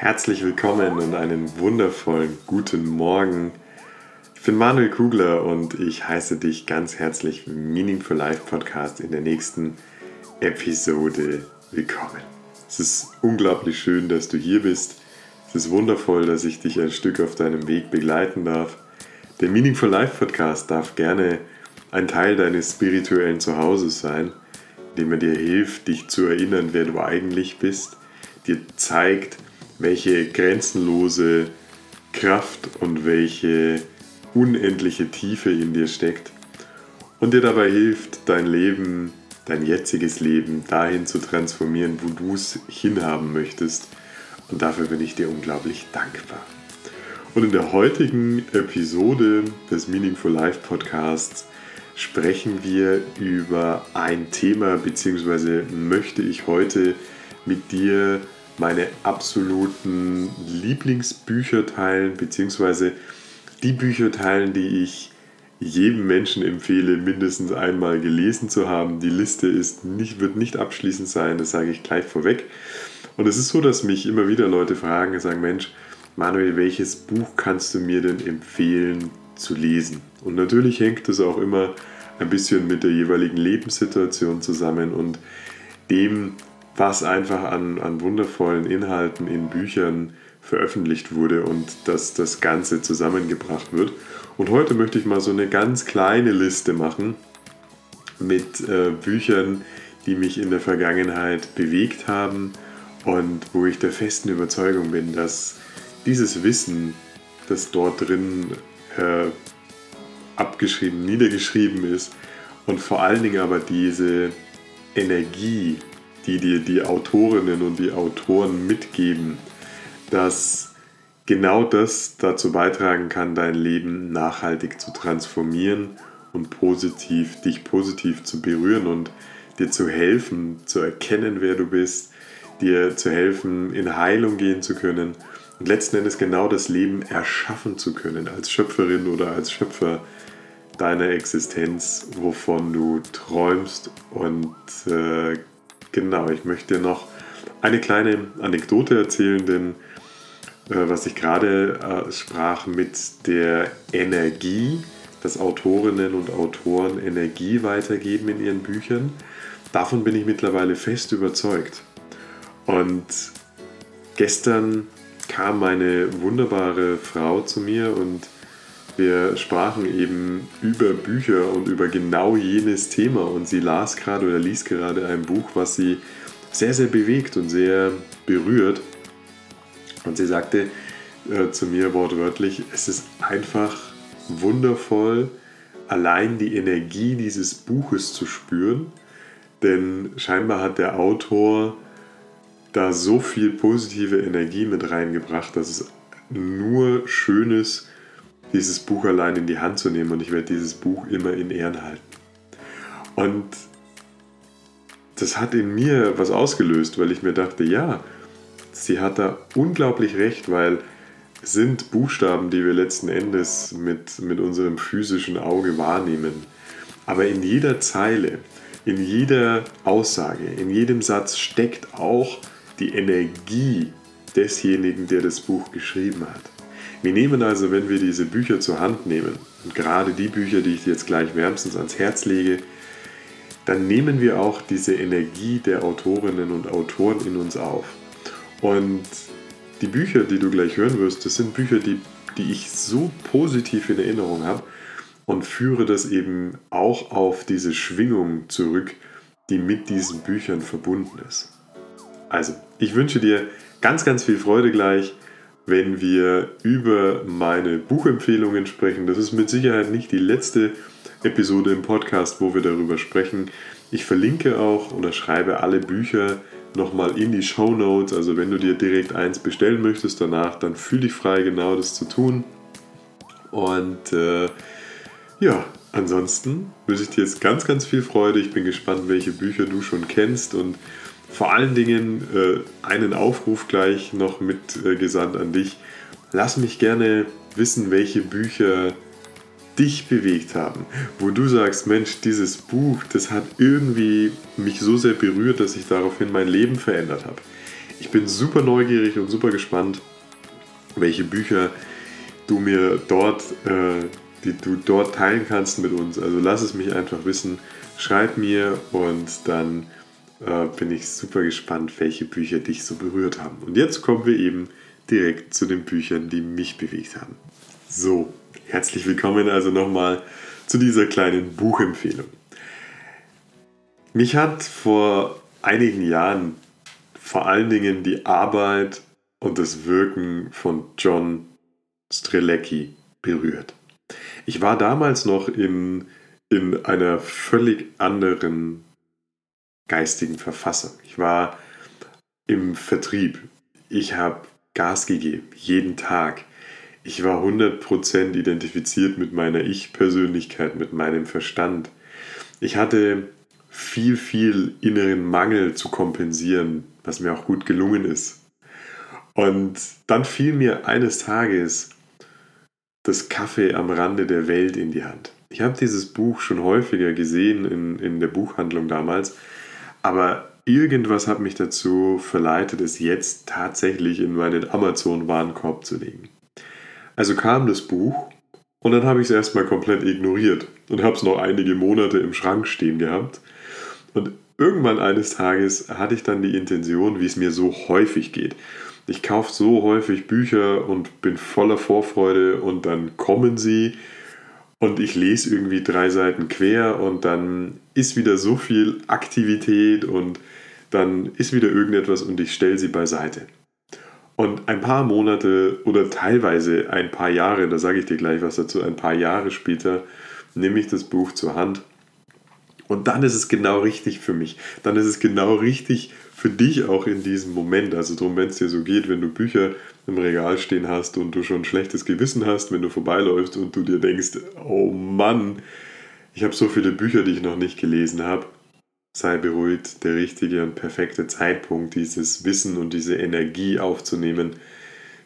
Herzlich willkommen und einen wundervollen guten Morgen. Ich bin Manuel Kugler und ich heiße dich ganz herzlich im Meaningful Life Podcast in der nächsten Episode willkommen. Es ist unglaublich schön, dass du hier bist. Es ist wundervoll, dass ich dich ein Stück auf deinem Weg begleiten darf. Der Meaningful Life Podcast darf gerne ein Teil deines spirituellen Zuhauses sein, indem er dir hilft, dich zu erinnern, wer du eigentlich bist, dir zeigt, welche grenzenlose Kraft und welche unendliche Tiefe in dir steckt und dir dabei hilft, dein Leben, dein jetziges Leben dahin zu transformieren, wo du es hinhaben möchtest. Und dafür bin ich dir unglaublich dankbar. Und in der heutigen Episode des Meaningful Life Podcasts sprechen wir über ein Thema, beziehungsweise möchte ich heute mit dir meine absoluten Lieblingsbücher teilen, beziehungsweise die Bücher teilen, die ich jedem Menschen empfehle, mindestens einmal gelesen zu haben. Die Liste ist nicht, wird nicht abschließend sein, das sage ich gleich vorweg. Und es ist so, dass mich immer wieder Leute fragen und sagen, Mensch, Manuel, welches Buch kannst du mir denn empfehlen zu lesen? Und natürlich hängt das auch immer ein bisschen mit der jeweiligen Lebenssituation zusammen und dem, was einfach an, an wundervollen Inhalten in Büchern veröffentlicht wurde und dass das Ganze zusammengebracht wird. Und heute möchte ich mal so eine ganz kleine Liste machen mit äh, Büchern, die mich in der Vergangenheit bewegt haben und wo ich der festen Überzeugung bin, dass dieses Wissen, das dort drin äh, abgeschrieben, niedergeschrieben ist und vor allen Dingen aber diese Energie, die dir die Autorinnen und die Autoren mitgeben, dass genau das dazu beitragen kann, dein Leben nachhaltig zu transformieren und positiv, dich positiv zu berühren und dir zu helfen, zu erkennen, wer du bist, dir zu helfen, in Heilung gehen zu können und letzten Endes genau das Leben erschaffen zu können, als Schöpferin oder als Schöpfer deiner Existenz, wovon du träumst und äh, Genau, ich möchte noch eine kleine Anekdote erzählen, denn äh, was ich gerade äh, sprach mit der Energie, dass Autorinnen und Autoren Energie weitergeben in ihren Büchern, davon bin ich mittlerweile fest überzeugt. Und gestern kam eine wunderbare Frau zu mir und wir sprachen eben über Bücher und über genau jenes Thema und sie las gerade oder liest gerade ein Buch, was sie sehr, sehr bewegt und sehr berührt. Und sie sagte äh, zu mir wortwörtlich, es ist einfach wundervoll, allein die Energie dieses Buches zu spüren, denn scheinbar hat der Autor da so viel positive Energie mit reingebracht, dass es nur Schönes dieses Buch allein in die Hand zu nehmen und ich werde dieses Buch immer in Ehren halten. Und das hat in mir was ausgelöst, weil ich mir dachte, ja, sie hat da unglaublich recht, weil sind Buchstaben, die wir letzten Endes mit, mit unserem physischen Auge wahrnehmen. Aber in jeder Zeile, in jeder Aussage, in jedem Satz steckt auch die Energie desjenigen, der das Buch geschrieben hat. Wir nehmen also, wenn wir diese Bücher zur Hand nehmen, und gerade die Bücher, die ich jetzt gleich wärmstens ans Herz lege, dann nehmen wir auch diese Energie der Autorinnen und Autoren in uns auf. Und die Bücher, die du gleich hören wirst, das sind Bücher, die, die ich so positiv in Erinnerung habe und führe das eben auch auf diese Schwingung zurück, die mit diesen Büchern verbunden ist. Also, ich wünsche dir ganz, ganz viel Freude gleich wenn wir über meine Buchempfehlungen sprechen. Das ist mit Sicherheit nicht die letzte Episode im Podcast, wo wir darüber sprechen. Ich verlinke auch oder schreibe alle Bücher nochmal in die Show Notes. Also wenn du dir direkt eins bestellen möchtest danach, dann fühl dich frei, genau das zu tun. Und äh, ja, ansonsten wünsche ich dir jetzt ganz, ganz viel Freude. Ich bin gespannt, welche Bücher du schon kennst und vor allen Dingen äh, einen Aufruf gleich noch mitgesandt äh, an dich. Lass mich gerne wissen, welche Bücher dich bewegt haben, wo du sagst, Mensch, dieses Buch, das hat irgendwie mich so sehr berührt, dass ich daraufhin mein Leben verändert habe. Ich bin super neugierig und super gespannt, welche Bücher du mir dort, äh, die du dort teilen kannst mit uns. Also lass es mich einfach wissen, schreib mir und dann äh, bin ich super gespannt, welche Bücher dich so berührt haben. Und jetzt kommen wir eben direkt zu den Büchern, die mich bewegt haben. So, herzlich willkommen also nochmal zu dieser kleinen Buchempfehlung. Mich hat vor einigen Jahren vor allen Dingen die Arbeit und das Wirken von John Strelecki berührt. Ich war damals noch in, in einer völlig anderen geistigen Verfassung. Ich war im Vertrieb. Ich habe Gas gegeben, jeden Tag. Ich war 100% identifiziert mit meiner Ich-Persönlichkeit, mit meinem Verstand. Ich hatte viel, viel inneren Mangel zu kompensieren, was mir auch gut gelungen ist. Und dann fiel mir eines Tages das Kaffee am Rande der Welt in die Hand. Ich habe dieses Buch schon häufiger gesehen in, in der Buchhandlung damals, aber irgendwas hat mich dazu verleitet, es jetzt tatsächlich in meinen Amazon-Warenkorb zu legen. Also kam das Buch und dann habe ich es erstmal komplett ignoriert und habe es noch einige Monate im Schrank stehen gehabt. Und irgendwann eines Tages hatte ich dann die Intention, wie es mir so häufig geht. Ich kaufe so häufig Bücher und bin voller Vorfreude und dann kommen sie und ich lese irgendwie drei Seiten quer und dann ist wieder so viel Aktivität und dann ist wieder irgendetwas und ich stelle sie beiseite. Und ein paar Monate oder teilweise ein paar Jahre, da sage ich dir gleich was dazu, ein paar Jahre später nehme ich das Buch zur Hand und dann ist es genau richtig für mich. Dann ist es genau richtig für dich auch in diesem Moment. Also darum, wenn es dir so geht, wenn du Bücher im Regal stehen hast und du schon ein schlechtes Gewissen hast, wenn du vorbeiläufst und du dir denkst, oh Mann, ich habe so viele Bücher, die ich noch nicht gelesen habe. Sei beruhigt, der richtige und perfekte Zeitpunkt, dieses Wissen und diese Energie aufzunehmen,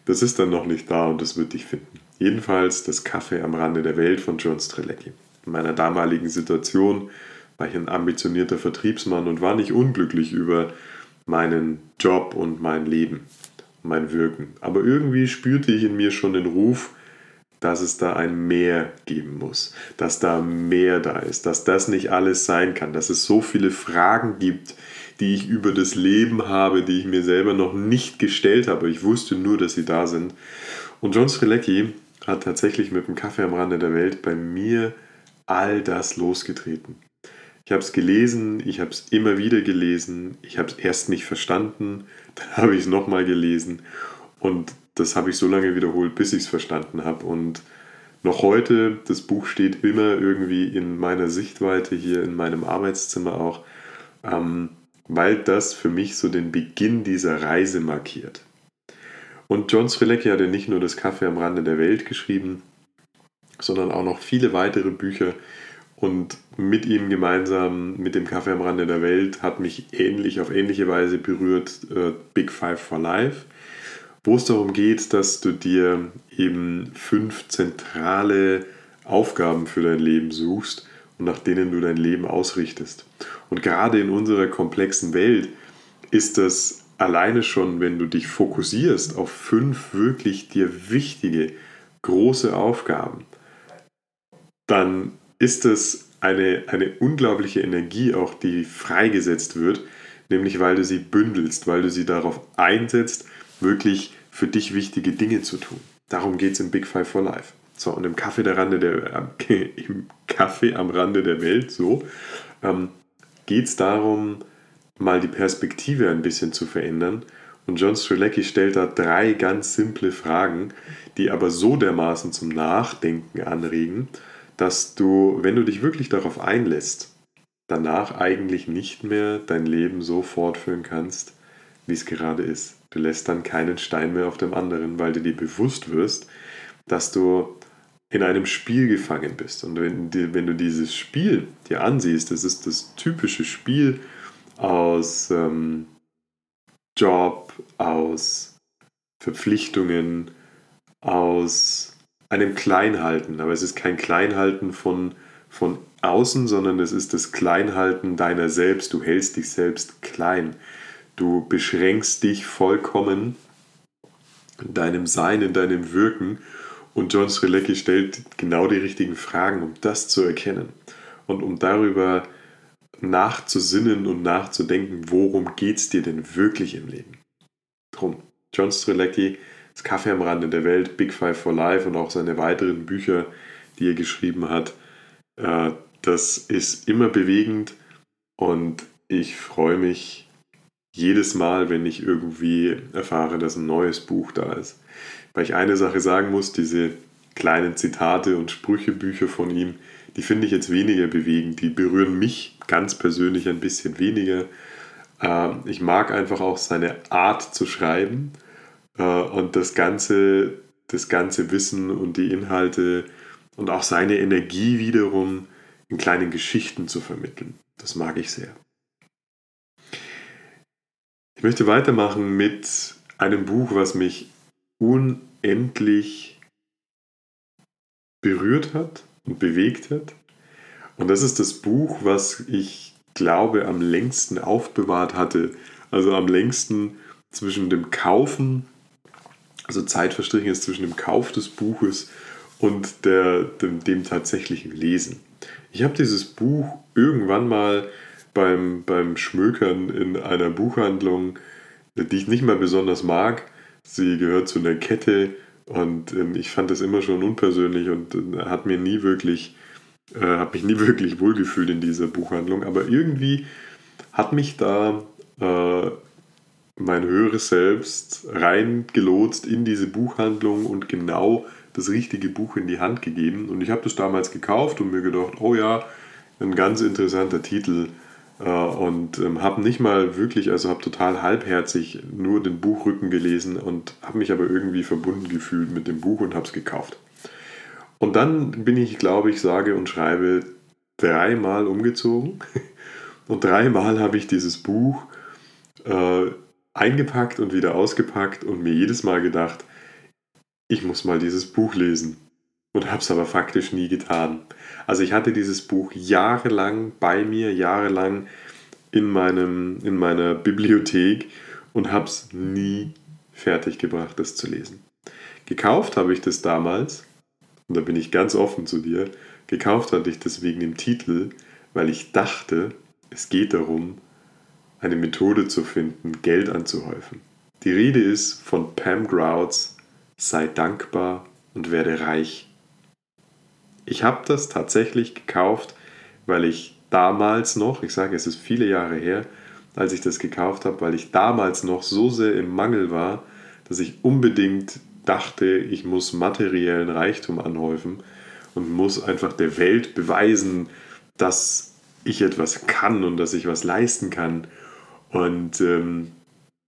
das ist dann noch nicht da und das wird dich finden. Jedenfalls das Kaffee am Rande der Welt von John Strelecki. In meiner damaligen Situation war ich ein ambitionierter Vertriebsmann und war nicht unglücklich über meinen Job und mein Leben, mein Wirken. Aber irgendwie spürte ich in mir schon den Ruf, dass es da ein Mehr geben muss, dass da mehr da ist, dass das nicht alles sein kann, dass es so viele Fragen gibt, die ich über das Leben habe, die ich mir selber noch nicht gestellt habe. Ich wusste nur, dass sie da sind. Und John Strelecki hat tatsächlich mit dem Kaffee am Rande der Welt bei mir all das losgetreten. Ich habe es gelesen, ich habe es immer wieder gelesen, ich habe es erst nicht verstanden, dann habe ich es nochmal gelesen und das habe ich so lange wiederholt, bis ich es verstanden habe. Und noch heute, das Buch steht immer irgendwie in meiner Sichtweite hier in meinem Arbeitszimmer auch, ähm, weil das für mich so den Beginn dieser Reise markiert. Und John Strelecki hat ja nicht nur das Kaffee am Rande der Welt geschrieben, sondern auch noch viele weitere Bücher, und mit ihm gemeinsam mit dem Kaffee am Rande der Welt hat mich ähnlich auf ähnliche Weise berührt äh, Big Five for Life, wo es darum geht, dass du dir eben fünf zentrale Aufgaben für dein Leben suchst und nach denen du dein Leben ausrichtest. Und gerade in unserer komplexen Welt ist das alleine schon, wenn du dich fokussierst auf fünf wirklich dir wichtige, große Aufgaben, dann ist es eine, eine unglaubliche Energie auch, die freigesetzt wird, nämlich weil du sie bündelst, weil du sie darauf einsetzt, wirklich für dich wichtige Dinge zu tun. Darum geht es im Big Five for Life. So, und im Kaffee, der Rande der, äh, im Kaffee am Rande der Welt, so, ähm, geht es darum, mal die Perspektive ein bisschen zu verändern. Und John Strelecki stellt da drei ganz simple Fragen, die aber so dermaßen zum Nachdenken anregen, dass du, wenn du dich wirklich darauf einlässt, danach eigentlich nicht mehr dein Leben so fortführen kannst, wie es gerade ist. Du lässt dann keinen Stein mehr auf dem anderen, weil du dir bewusst wirst, dass du in einem Spiel gefangen bist. Und wenn, wenn du dieses Spiel dir ansiehst, das ist das typische Spiel aus ähm, Job, aus Verpflichtungen, aus einem Kleinhalten. Aber es ist kein Kleinhalten von, von außen, sondern es ist das Kleinhalten deiner selbst. Du hältst dich selbst klein. Du beschränkst dich vollkommen in deinem Sein, in deinem Wirken. Und John Strelecki stellt genau die richtigen Fragen, um das zu erkennen und um darüber nachzusinnen und nachzudenken, worum geht es dir denn wirklich im Leben. Drum, John Strelecki, das Kaffee am Rande der Welt, Big Five for Life und auch seine weiteren Bücher, die er geschrieben hat, äh, das ist immer bewegend und ich freue mich jedes Mal, wenn ich irgendwie erfahre, dass ein neues Buch da ist. Weil ich eine Sache sagen muss, diese kleinen Zitate und Sprüchebücher von ihm, die finde ich jetzt weniger bewegend. Die berühren mich ganz persönlich ein bisschen weniger. Ähm, ich mag einfach auch seine Art zu schreiben äh, und das ganze, das ganze Wissen und die Inhalte und auch seine Energie wiederum in kleinen Geschichten zu vermitteln. Das mag ich sehr. Ich möchte weitermachen mit einem Buch, was mich unendlich berührt hat und bewegt hat. Und das ist das Buch, was ich glaube am längsten aufbewahrt hatte. Also am längsten zwischen dem Kaufen, also Zeit verstrichen ist zwischen dem Kauf des Buches und der, dem, dem tatsächlichen Lesen. Ich habe dieses Buch irgendwann mal beim, beim Schmökern in einer Buchhandlung, die ich nicht mal besonders mag. Sie gehört zu einer Kette und ähm, ich fand das immer schon unpersönlich und äh, hat mir nie wirklich, äh, habe mich nie wirklich wohlgefühlt in dieser Buchhandlung. Aber irgendwie hat mich da äh, mein höheres Selbst reingelotst in diese Buchhandlung und genau das richtige Buch in die Hand gegeben. Und ich habe das damals gekauft und mir gedacht, oh ja, ein ganz interessanter Titel. Äh, und ähm, habe nicht mal wirklich, also habe total halbherzig nur den Buchrücken gelesen und habe mich aber irgendwie verbunden gefühlt mit dem Buch und habe es gekauft. Und dann bin ich, glaube ich, sage und schreibe dreimal umgezogen und dreimal habe ich dieses Buch äh, eingepackt und wieder ausgepackt und mir jedes Mal gedacht, ich muss mal dieses Buch lesen. Und habe es aber faktisch nie getan. Also ich hatte dieses Buch jahrelang bei mir, jahrelang in, meinem, in meiner Bibliothek und habe es nie fertig gebracht, das zu lesen. Gekauft habe ich das damals, und da bin ich ganz offen zu dir, gekauft hatte ich das wegen dem Titel, weil ich dachte, es geht darum, eine Methode zu finden, Geld anzuhäufen. Die Rede ist von Pam Grouds Sei dankbar und werde reich. Ich habe das tatsächlich gekauft, weil ich damals noch, ich sage es ist viele Jahre her, als ich das gekauft habe, weil ich damals noch so sehr im Mangel war, dass ich unbedingt dachte, ich muss materiellen Reichtum anhäufen und muss einfach der Welt beweisen, dass ich etwas kann und dass ich was leisten kann und ähm,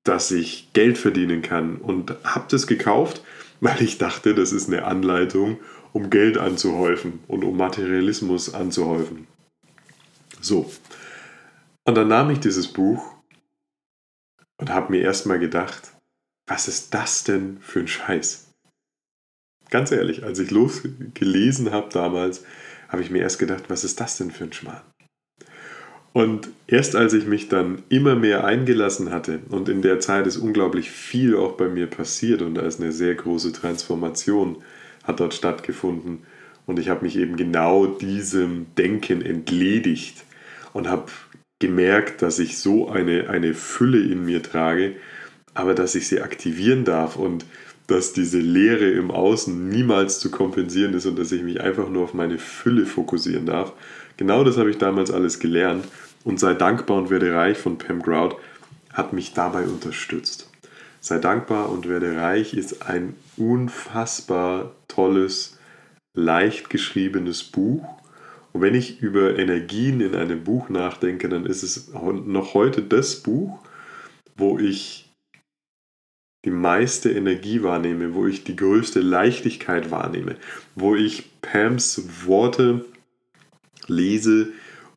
dass ich Geld verdienen kann. Und habe das gekauft weil ich dachte, das ist eine Anleitung, um Geld anzuhäufen und um Materialismus anzuhäufen. So. Und dann nahm ich dieses Buch und habe mir erstmal gedacht, was ist das denn für ein Scheiß? Ganz ehrlich, als ich losgelesen habe damals, habe ich mir erst gedacht, was ist das denn für ein Schmarrn? Und erst als ich mich dann immer mehr eingelassen hatte und in der Zeit ist unglaublich viel auch bei mir passiert und da ist eine sehr große Transformation hat dort stattgefunden und ich habe mich eben genau diesem Denken entledigt und habe gemerkt, dass ich so eine, eine Fülle in mir trage, aber dass ich sie aktivieren darf und dass diese Leere im Außen niemals zu kompensieren ist und dass ich mich einfach nur auf meine Fülle fokussieren darf. Genau das habe ich damals alles gelernt und Sei dankbar und werde reich von Pam Grout hat mich dabei unterstützt. Sei dankbar und werde reich ist ein unfassbar tolles, leicht geschriebenes Buch. Und wenn ich über Energien in einem Buch nachdenke, dann ist es noch heute das Buch, wo ich die meiste Energie wahrnehme, wo ich die größte Leichtigkeit wahrnehme, wo ich Pams Worte lese,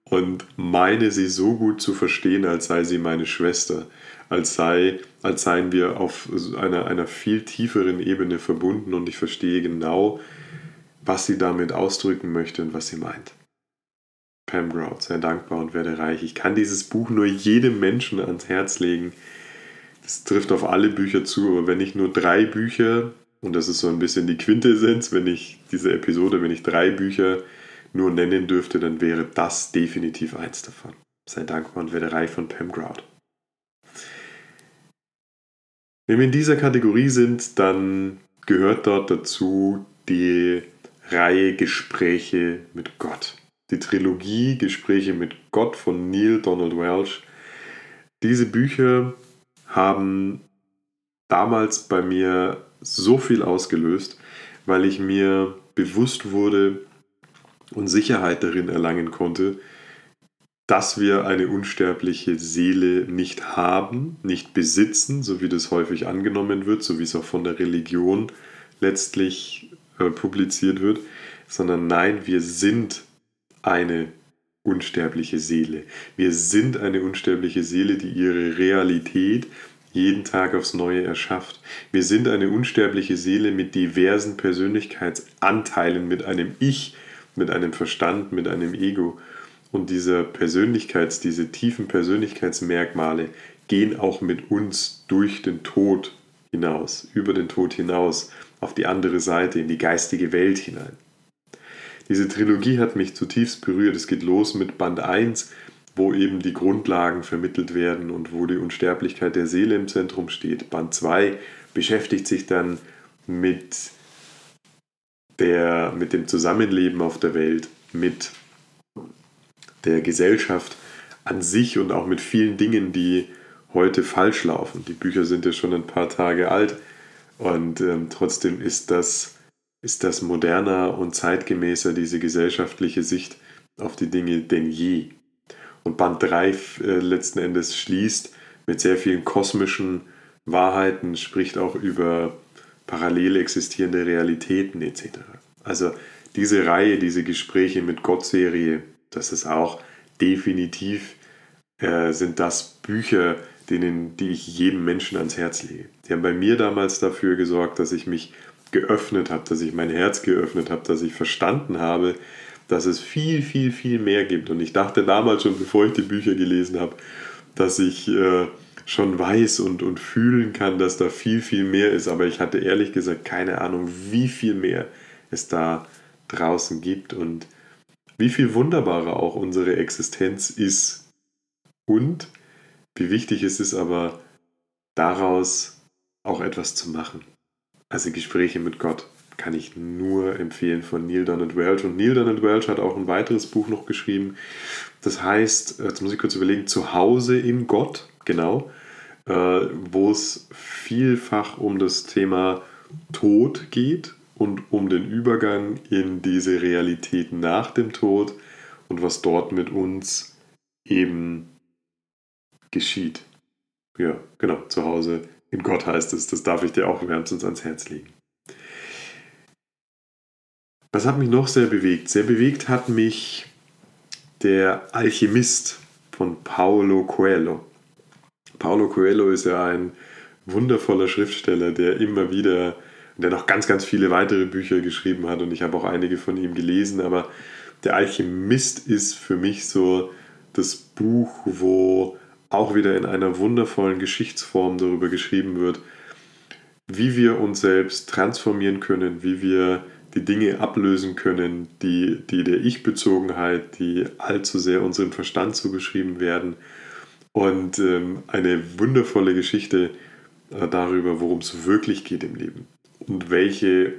und meine sie so gut zu verstehen, als sei sie meine Schwester, als, sei, als seien wir auf einer, einer viel tieferen Ebene verbunden und ich verstehe genau, was sie damit ausdrücken möchte und was sie meint. Pam Grout, sehr dankbar und werde reich. Ich kann dieses Buch nur jedem Menschen ans Herz legen, Das trifft auf alle Bücher zu, aber wenn ich nur drei Bücher, und das ist so ein bisschen die Quintessenz, wenn ich diese Episode, wenn ich drei Bücher nur nennen dürfte, dann wäre das definitiv eins davon. Sei dankbar und werde reich von Pam Grout. Wenn wir in dieser Kategorie sind, dann gehört dort dazu die Reihe Gespräche mit Gott. Die Trilogie Gespräche mit Gott von Neil Donald Welch. Diese Bücher haben damals bei mir so viel ausgelöst, weil ich mir bewusst wurde und Sicherheit darin erlangen konnte, dass wir eine unsterbliche Seele nicht haben, nicht besitzen, so wie das häufig angenommen wird, so wie es auch von der Religion letztlich äh, publiziert wird, sondern nein, wir sind eine unsterbliche Seele. Wir sind eine unsterbliche Seele, die ihre Realität jeden Tag aufs Neue erschafft. Wir sind eine unsterbliche Seele mit diversen Persönlichkeitsanteilen, mit einem Ich, mit einem Verstand, mit einem Ego. Und diese Persönlichkeits, diese tiefen Persönlichkeitsmerkmale gehen auch mit uns durch den Tod hinaus, über den Tod hinaus, auf die andere Seite, in die geistige Welt hinein. Diese Trilogie hat mich zutiefst berührt. Es geht los mit Band 1, wo eben die Grundlagen vermittelt werden und wo die Unsterblichkeit der Seele im Zentrum steht. Band 2 beschäftigt sich dann mit, der, mit dem Zusammenleben auf der Welt, mit der Gesellschaft an sich und auch mit vielen Dingen, die heute falsch laufen. Die Bücher sind ja schon ein paar Tage alt und ähm, trotzdem ist das, ist das moderner und zeitgemäßer, diese gesellschaftliche Sicht auf die Dinge denn je. Und Band 3 äh, letzten Endes schließt mit sehr vielen kosmischen Wahrheiten, spricht auch über parallel existierende Realitäten etc. Also diese Reihe, diese Gespräche mit Gott-Serie, das ist auch definitiv, äh, sind das Bücher, denen, die ich jedem Menschen ans Herz lege. Die haben bei mir damals dafür gesorgt, dass ich mich geöffnet habe, dass ich mein Herz geöffnet habe, dass ich verstanden habe, dass es viel, viel, viel mehr gibt. Und ich dachte damals schon, bevor ich die Bücher gelesen habe, dass ich äh, schon weiß und, und fühlen kann, dass da viel, viel mehr ist. Aber ich hatte ehrlich gesagt keine Ahnung, wie viel mehr es da draußen gibt und wie viel wunderbarer auch unsere Existenz ist und wie wichtig es ist aber daraus auch etwas zu machen. Also Gespräche mit Gott kann ich nur empfehlen von Neil Donald Welch. Und Neil Donald Welch hat auch ein weiteres Buch noch geschrieben. Das heißt, jetzt muss ich kurz überlegen, Zuhause in Gott, genau, äh, wo es vielfach um das Thema Tod geht und um den Übergang in diese Realität nach dem Tod und was dort mit uns eben geschieht. Ja, genau, zu Hause in Gott heißt es. Das darf ich dir auch wärmstens ans Herz legen. Was hat mich noch sehr bewegt? Sehr bewegt hat mich der Alchemist von Paulo Coelho. Paulo Coelho ist ja ein wundervoller Schriftsteller, der immer wieder der noch ganz, ganz viele weitere Bücher geschrieben hat. Und ich habe auch einige von ihm gelesen, aber der Alchemist ist für mich so das Buch, wo auch wieder in einer wundervollen Geschichtsform darüber geschrieben wird, wie wir uns selbst transformieren können, wie wir die Dinge ablösen können, die, die der Ich-Bezogenheit, die allzu sehr unserem Verstand zugeschrieben werden. Und ähm, eine wundervolle Geschichte äh, darüber, worum es wirklich geht im Leben welche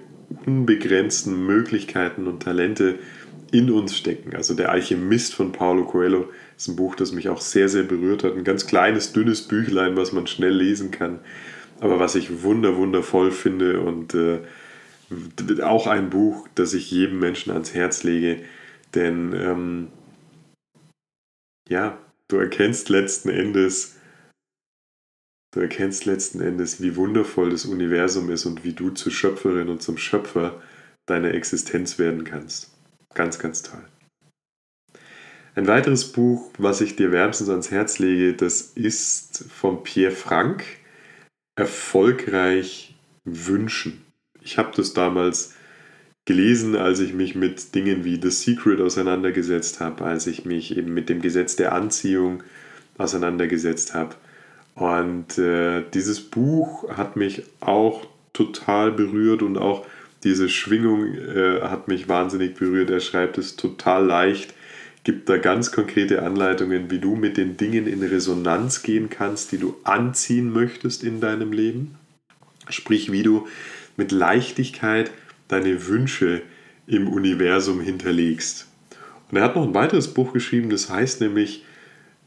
unbegrenzten Möglichkeiten und Talente in uns stecken. Also der Alchemist von Paulo Coelho ist ein Buch, das mich auch sehr, sehr berührt hat. Ein ganz kleines, dünnes Büchlein, was man schnell lesen kann, aber was ich wunder, wundervoll finde und äh, auch ein Buch, das ich jedem Menschen ans Herz lege, denn ähm, ja, du erkennst letzten Endes, Du erkennst letzten Endes, wie wundervoll das Universum ist und wie du zur Schöpferin und zum Schöpfer deiner Existenz werden kannst. Ganz, ganz toll. Ein weiteres Buch, was ich dir wärmstens ans Herz lege, das ist von Pierre Frank, Erfolgreich wünschen. Ich habe das damals gelesen, als ich mich mit Dingen wie The Secret auseinandergesetzt habe, als ich mich eben mit dem Gesetz der Anziehung auseinandergesetzt habe Und äh, dieses Buch hat mich auch total berührt und auch diese Schwingung äh, hat mich wahnsinnig berührt. Er schreibt es total leicht, gibt da ganz konkrete Anleitungen, wie du mit den Dingen in Resonanz gehen kannst, die du anziehen möchtest in deinem Leben. Sprich, wie du mit Leichtigkeit deine Wünsche im Universum hinterlegst. Und er hat noch ein weiteres Buch geschrieben, das heißt nämlich,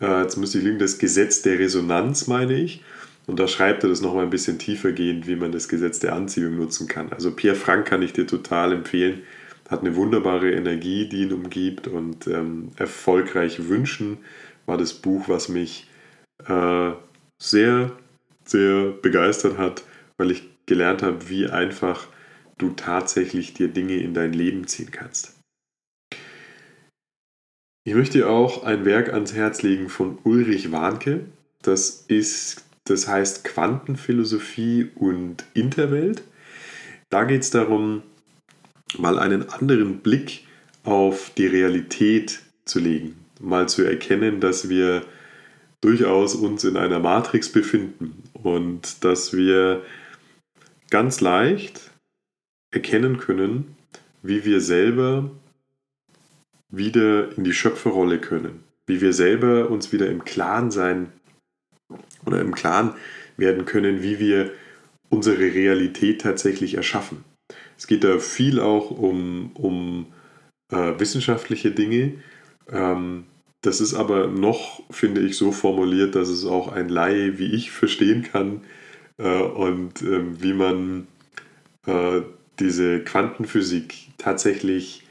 äh, jetzt müsste ich lügen, das Gesetz der Resonanz, meine ich. Und da schreibt er das nochmal ein bisschen tiefergehend, wie man das Gesetz der Anziehung nutzen kann. Also Pierre Frank kann ich dir total empfehlen. Hat eine wunderbare Energie, die ihn umgibt und ähm, erfolgreich wünschen war das Buch, was mich äh, sehr, sehr begeistert hat, weil ich gelernt habe, wie einfach du tatsächlich dir Dinge in dein Leben ziehen kannst. Ich möchte auch ein Werk ans Herz legen von Ulrich Warnke. Das ist, das heißt Quantenphilosophie und Interwelt. Da geht es darum, mal einen anderen Blick auf die Realität zu legen, mal zu erkennen, dass wir durchaus uns in einer Matrix befinden und dass wir ganz leicht erkennen können, wie wir selber wieder in die Schöpferrolle können, wie wir selber uns wieder im Klaren sein oder im Klaren werden können, wie wir unsere Realität tatsächlich erschaffen. Es geht da viel auch um, um äh, wissenschaftliche Dinge. Ähm, das ist aber noch, finde ich, so formuliert, dass es auch ein Laie wie ich verstehen kann äh, und äh, wie man äh, diese Quantenphysik tatsächlich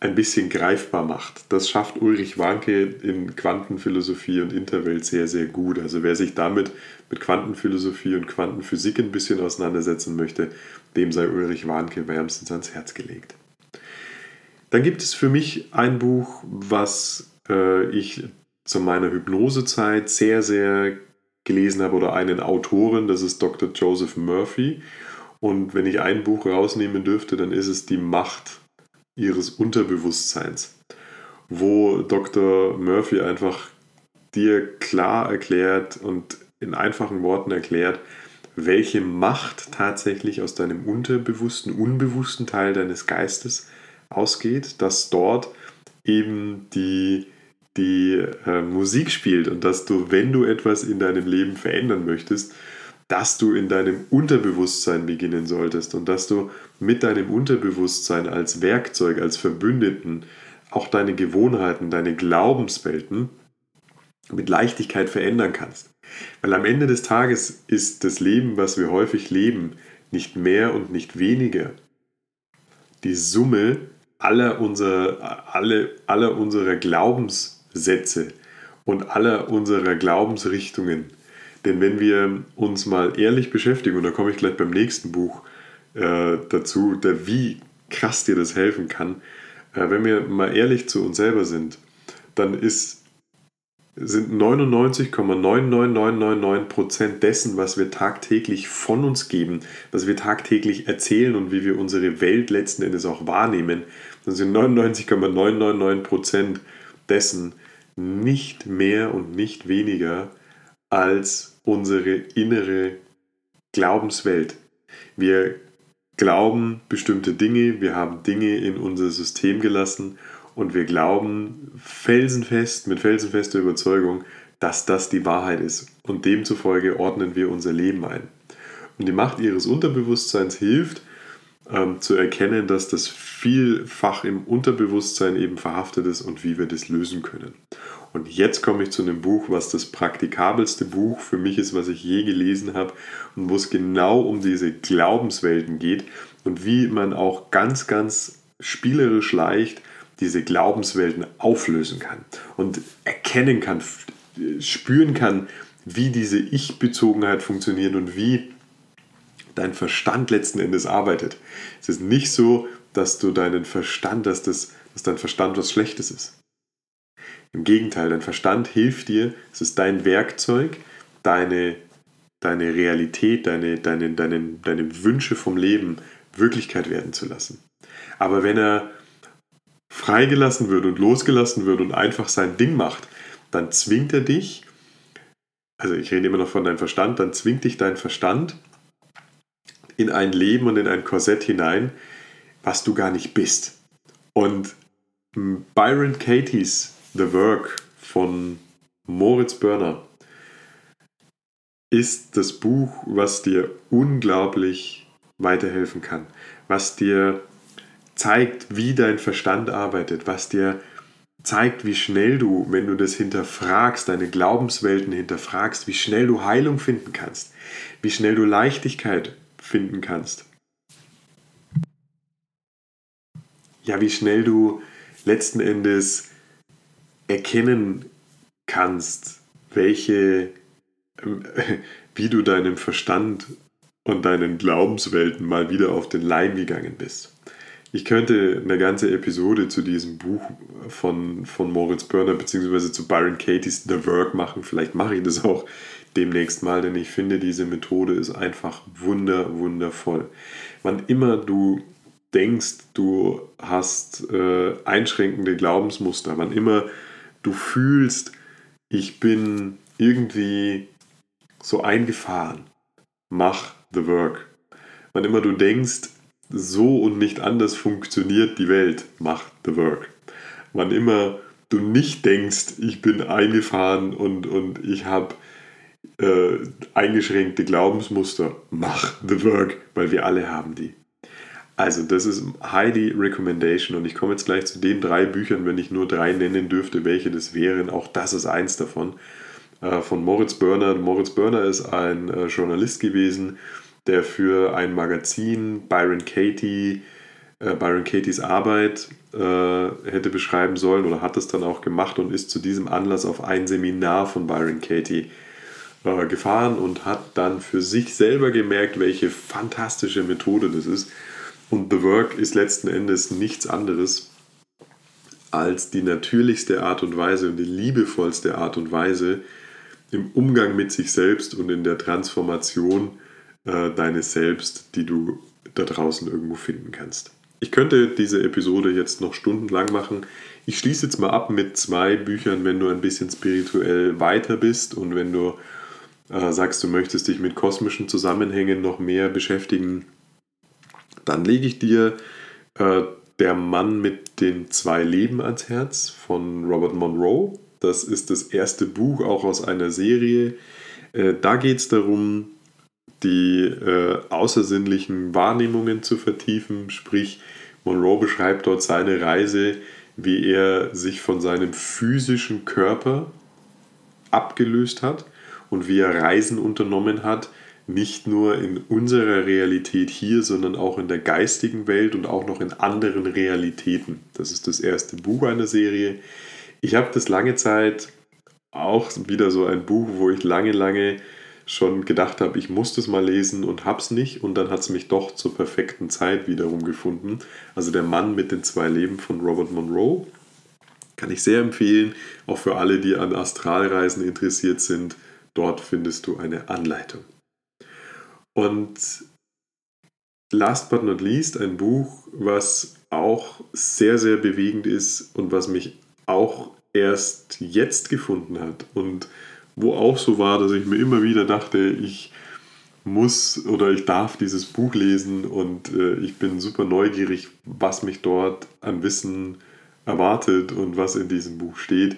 ein bisschen greifbar macht. Das schafft Ulrich Warnke in Quantenphilosophie und Interwelt sehr, sehr gut. Also wer sich damit mit Quantenphilosophie und Quantenphysik ein bisschen auseinandersetzen möchte, dem sei Ulrich Warnke wärmstens ans Herz gelegt. Dann gibt es für mich ein Buch, was äh, ich zu meiner Hypnosezeit sehr, sehr gelesen habe oder einen Autoren, das ist Dr. Joseph Murphy. Und wenn ich ein Buch rausnehmen dürfte, dann ist es Die Macht ihres Unterbewusstseins, wo Dr. Murphy einfach dir klar erklärt und in einfachen Worten erklärt, welche Macht tatsächlich aus deinem unterbewussten, unbewussten Teil deines Geistes ausgeht, dass dort eben die, die äh, Musik spielt und dass du, wenn du etwas in deinem Leben verändern möchtest, dass du in deinem Unterbewusstsein beginnen solltest und dass du mit deinem Unterbewusstsein als Werkzeug, als Verbündeten auch deine Gewohnheiten, deine Glaubenswelten mit Leichtigkeit verändern kannst. Weil am Ende des Tages ist das Leben, was wir häufig leben, nicht mehr und nicht weniger. Die Summe aller, unserer, alle, aller unserer Glaubenssätze und aller unserer Glaubensrichtungen denn wenn wir uns mal ehrlich beschäftigen, und da komme ich gleich beim nächsten Buch äh, dazu, der, wie krass dir das helfen kann, äh, wenn wir mal ehrlich zu uns selber sind, dann ist, sind 99,99999% dessen, was wir tagtäglich von uns geben, was wir tagtäglich erzählen und wie wir unsere Welt letzten Endes auch wahrnehmen, dann sind 99,999% dessen nicht mehr und nicht weniger als unsere innere Glaubenswelt. Wir glauben bestimmte Dinge, wir haben Dinge in unser System gelassen und wir glauben felsenfest, mit felsenfester Überzeugung, dass das die Wahrheit ist. Und demzufolge ordnen wir unser Leben ein. Und die Macht ihres Unterbewusstseins hilft, ähm, zu erkennen, dass das vielfach im Unterbewusstsein eben verhaftet ist und wie wir das lösen können. Und jetzt komme ich zu einem Buch, was das praktikabelste Buch für mich ist, was ich je gelesen habe und wo es genau um diese Glaubenswelten geht und wie man auch ganz, ganz spielerisch leicht diese Glaubenswelten auflösen kann und erkennen kann, spüren kann, wie diese Ich-Bezogenheit funktioniert und wie dein Verstand letzten Endes arbeitet. Es ist nicht so, dass du deinen Verstand, dass, das, dass dein Verstand was Schlechtes ist. Im Gegenteil, dein Verstand hilft dir, es ist dein Werkzeug, deine, deine Realität, deine, deine, deine, deine Wünsche vom Leben Wirklichkeit werden zu lassen. Aber wenn er freigelassen wird und losgelassen wird und einfach sein Ding macht, dann zwingt er dich, also ich rede immer noch von deinem Verstand, dann zwingt dich dein Verstand in ein Leben und in ein Korsett hinein, was du gar nicht bist. Und Byron Katie's The Work von Moritz Börner ist das Buch, was dir unglaublich weiterhelfen kann, was dir zeigt, wie dein Verstand arbeitet, was dir zeigt, wie schnell du, wenn du das hinterfragst, deine Glaubenswelten hinterfragst, wie schnell du Heilung finden kannst, wie schnell du Leichtigkeit finden kannst. Ja, wie schnell du letzten Endes erkennen kannst, welche, wie du deinem Verstand und deinen Glaubenswelten mal wieder auf den Leim gegangen bist. Ich könnte eine ganze Episode zu diesem Buch von, von Moritz Börner bzw. zu Byron Katie's The Work machen. Vielleicht mache ich das auch demnächst mal, denn ich finde, diese Methode ist einfach wunder, wundervoll. Wann immer du denkst, du hast äh, einschränkende Glaubensmuster, wann immer du fühlst, ich bin irgendwie so eingefahren, mach the work. Wann immer du denkst, so und nicht anders funktioniert die Welt, mach the work. Wann immer du nicht denkst, ich bin eingefahren und, und ich habe äh, eingeschränkte Glaubensmuster, mach the work, weil wir alle haben die. Also das ist highly recommendation und ich komme jetzt gleich zu den drei Büchern, wenn ich nur drei nennen dürfte, welche das wären. Auch das ist eins davon. Äh, von Moritz Börner. Moritz Börner ist ein äh, Journalist gewesen, der für ein Magazin Byron Katie, äh, Byron Katies Arbeit hätte beschreiben sollen oder hat es dann auch gemacht und ist zu diesem Anlass auf ein Seminar von Byron Katie gefahren und hat dann für sich selber gemerkt, welche fantastische Methode das ist und The Work ist letzten Endes nichts anderes als die natürlichste Art und Weise und die liebevollste Art und Weise im Umgang mit sich selbst und in der Transformation äh, deines Selbst, die du da draußen irgendwo finden kannst. Ich könnte diese Episode jetzt noch stundenlang machen. Ich schließe jetzt mal ab mit zwei Büchern, wenn du ein bisschen spirituell weiter bist und wenn du äh, sagst, du möchtest dich mit kosmischen Zusammenhängen noch mehr beschäftigen dann lege ich dir äh, Der Mann mit den zwei Leben ans Herz von Robert Monroe. Das ist das erste Buch auch aus einer Serie. Äh, da geht es darum, die äh, außersinnlichen Wahrnehmungen zu vertiefen. Sprich, Monroe beschreibt dort seine Reise, wie er sich von seinem physischen Körper abgelöst hat und wie er Reisen unternommen hat, nicht nur in unserer Realität hier, sondern auch in der geistigen Welt und auch noch in anderen Realitäten. Das ist das erste Buch einer Serie. Ich habe das lange Zeit auch wieder so ein Buch, wo ich lange, lange schon gedacht habe, ich muss das mal lesen und hab's nicht und dann hat es mich doch zur perfekten Zeit wiederum gefunden. Also der Mann mit den zwei Leben von Robert Monroe kann ich sehr empfehlen, auch für alle, die an Astralreisen interessiert sind. Dort findest du eine Anleitung. Und last but not least ein Buch, was auch sehr, sehr bewegend ist und was mich auch erst jetzt gefunden hat und wo auch so war, dass ich mir immer wieder dachte, ich muss oder ich darf dieses Buch lesen und äh, ich bin super neugierig, was mich dort an Wissen erwartet und was in diesem Buch steht.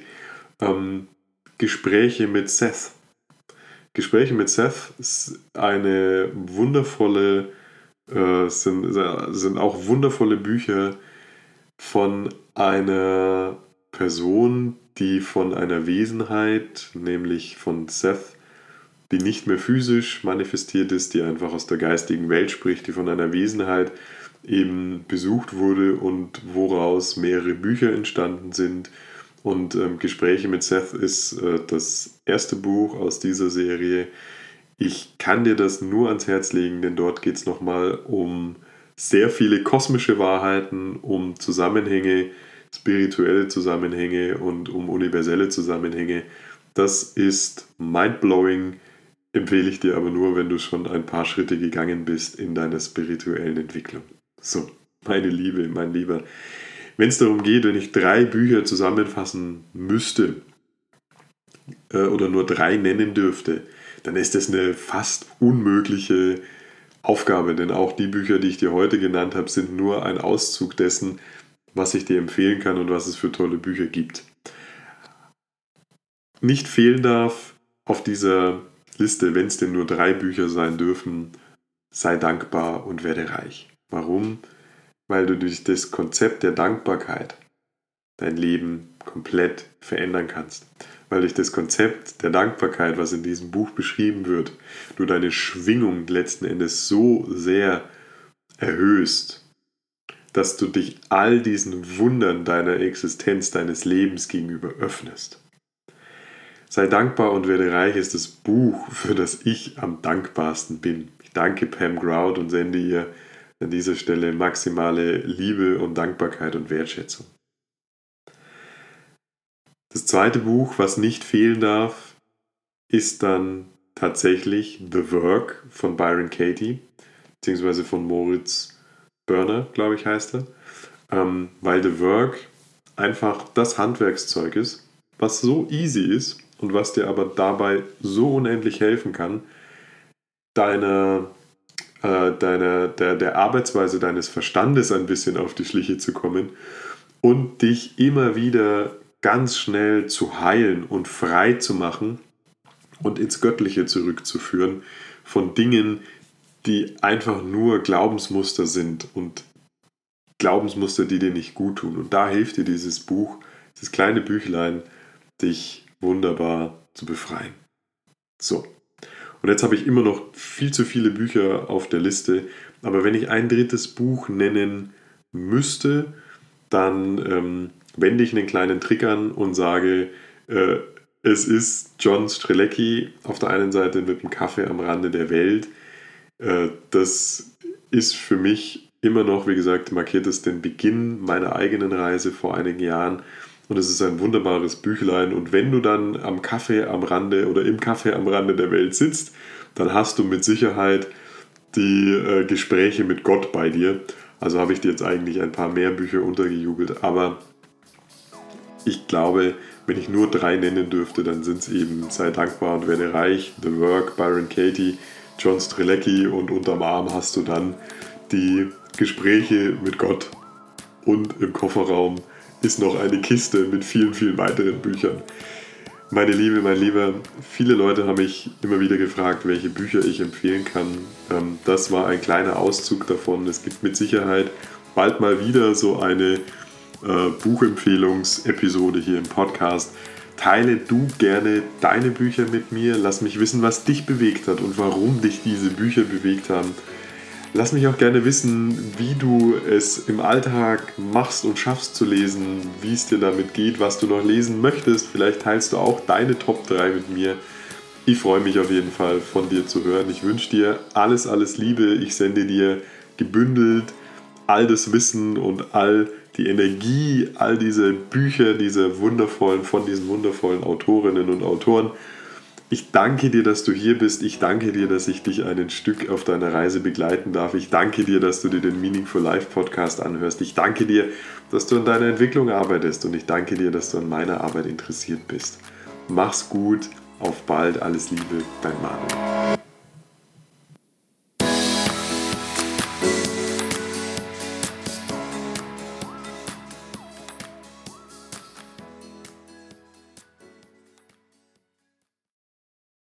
Ähm, Gespräche mit Seth Gespräche mit Seth eine wundervolle, äh, sind, sind auch wundervolle Bücher von einer Person, die von einer Wesenheit, nämlich von Seth, die nicht mehr physisch manifestiert ist, die einfach aus der geistigen Welt spricht, die von einer Wesenheit eben besucht wurde und woraus mehrere Bücher entstanden sind und ähm, Gespräche mit Seth ist äh, das erste Buch aus dieser Serie. Ich kann dir das nur ans Herz legen, denn dort geht es nochmal um sehr viele kosmische Wahrheiten, um Zusammenhänge, spirituelle Zusammenhänge und um universelle Zusammenhänge. Das ist mindblowing, empfehle ich dir aber nur, wenn du schon ein paar Schritte gegangen bist in deiner spirituellen Entwicklung. So, meine Liebe, mein Lieber wenn es darum geht, wenn ich drei Bücher zusammenfassen müsste, äh, oder nur drei nennen dürfte, dann ist das eine fast unmögliche Aufgabe, denn auch die Bücher, die ich dir heute genannt habe, sind nur ein Auszug dessen, was ich dir empfehlen kann und was es für tolle Bücher gibt. Nicht fehlen darf auf dieser Liste, wenn es denn nur drei Bücher sein dürfen, sei dankbar und werde reich. Warum? Weil du durch das Konzept der Dankbarkeit dein Leben komplett verändern kannst. Weil durch das Konzept der Dankbarkeit, was in diesem Buch beschrieben wird, du deine Schwingung letzten Endes so sehr erhöhst, dass du dich all diesen Wundern deiner Existenz, deines Lebens gegenüber öffnest. Sei dankbar und werde reich ist das Buch, für das ich am dankbarsten bin. Ich danke Pam Grout und sende ihr an dieser Stelle maximale Liebe und Dankbarkeit und Wertschätzung. Das zweite Buch, was nicht fehlen darf, ist dann tatsächlich The Work von Byron Katie, beziehungsweise von Moritz Burner, glaube ich, heißt er. Ähm, weil The Work einfach das Handwerkszeug ist, was so easy ist und was dir aber dabei so unendlich helfen kann, deiner, äh, deiner, der, der Arbeitsweise deines Verstandes ein bisschen auf die Schliche zu kommen und dich immer wieder ganz schnell zu heilen und frei zu machen und ins Göttliche zurückzuführen von Dingen, die einfach nur Glaubensmuster sind und Glaubensmuster, die dir nicht gut tun. Und da hilft dir dieses Buch, dieses kleine Büchlein, dich wunderbar zu befreien. So. Und jetzt habe ich immer noch viel zu viele Bücher auf der Liste, aber wenn ich ein drittes Buch nennen müsste, dann ähm, wende ich einen kleinen Trick an und sage, äh, es ist John Strelecki auf der einen Seite mit dem Kaffee am Rande der Welt. Äh, das ist für mich immer noch, wie gesagt, markiert es den Beginn meiner eigenen Reise vor einigen Jahren. Und es ist ein wunderbares Büchlein. Und wenn du dann am Kaffee am Rande oder im Kaffee am Rande der Welt sitzt, dann hast du mit Sicherheit die äh, Gespräche mit Gott bei dir. Also habe ich dir jetzt eigentlich ein paar mehr Bücher untergejubelt. Aber ich glaube, wenn ich nur drei nennen dürfte, dann sind es eben Sei dankbar und werde reich, The Work, Byron Katie, John Strelecki und unterm Arm hast du dann die Gespräche mit Gott. Und im Kofferraum ist noch eine Kiste mit vielen, vielen weiteren Büchern. Meine Liebe, mein Lieber, viele Leute haben mich immer wieder gefragt, welche Bücher ich empfehlen kann. Ähm, das war ein kleiner Auszug davon. Es gibt mit Sicherheit bald mal wieder so eine äh, Buchempfehlungsepisode hier im Podcast. Teile du gerne deine Bücher mit mir. Lass mich wissen, was dich bewegt hat und warum dich diese Bücher bewegt haben. Lass mich auch gerne wissen, wie du es im Alltag machst und schaffst zu lesen, wie es dir damit geht, was du noch lesen möchtest. Vielleicht teilst du auch deine Top 3 mit mir. Ich freue mich auf jeden Fall von dir zu hören. Ich wünsche dir alles, alles Liebe. Ich sende dir gebündelt all das Wissen und all die Energie, all diese Bücher, diese wundervollen, von diesen wundervollen Autorinnen und Autoren. Ich danke dir, dass du hier bist. Ich danke dir, dass ich dich ein Stück auf deiner Reise begleiten darf. Ich danke dir, dass du dir den Meaning for Life Podcast anhörst. Ich danke dir, dass du an deiner Entwicklung arbeitest und ich danke dir, dass du an meiner Arbeit interessiert bist. Mach's gut, auf bald, alles Liebe, dein Manuel.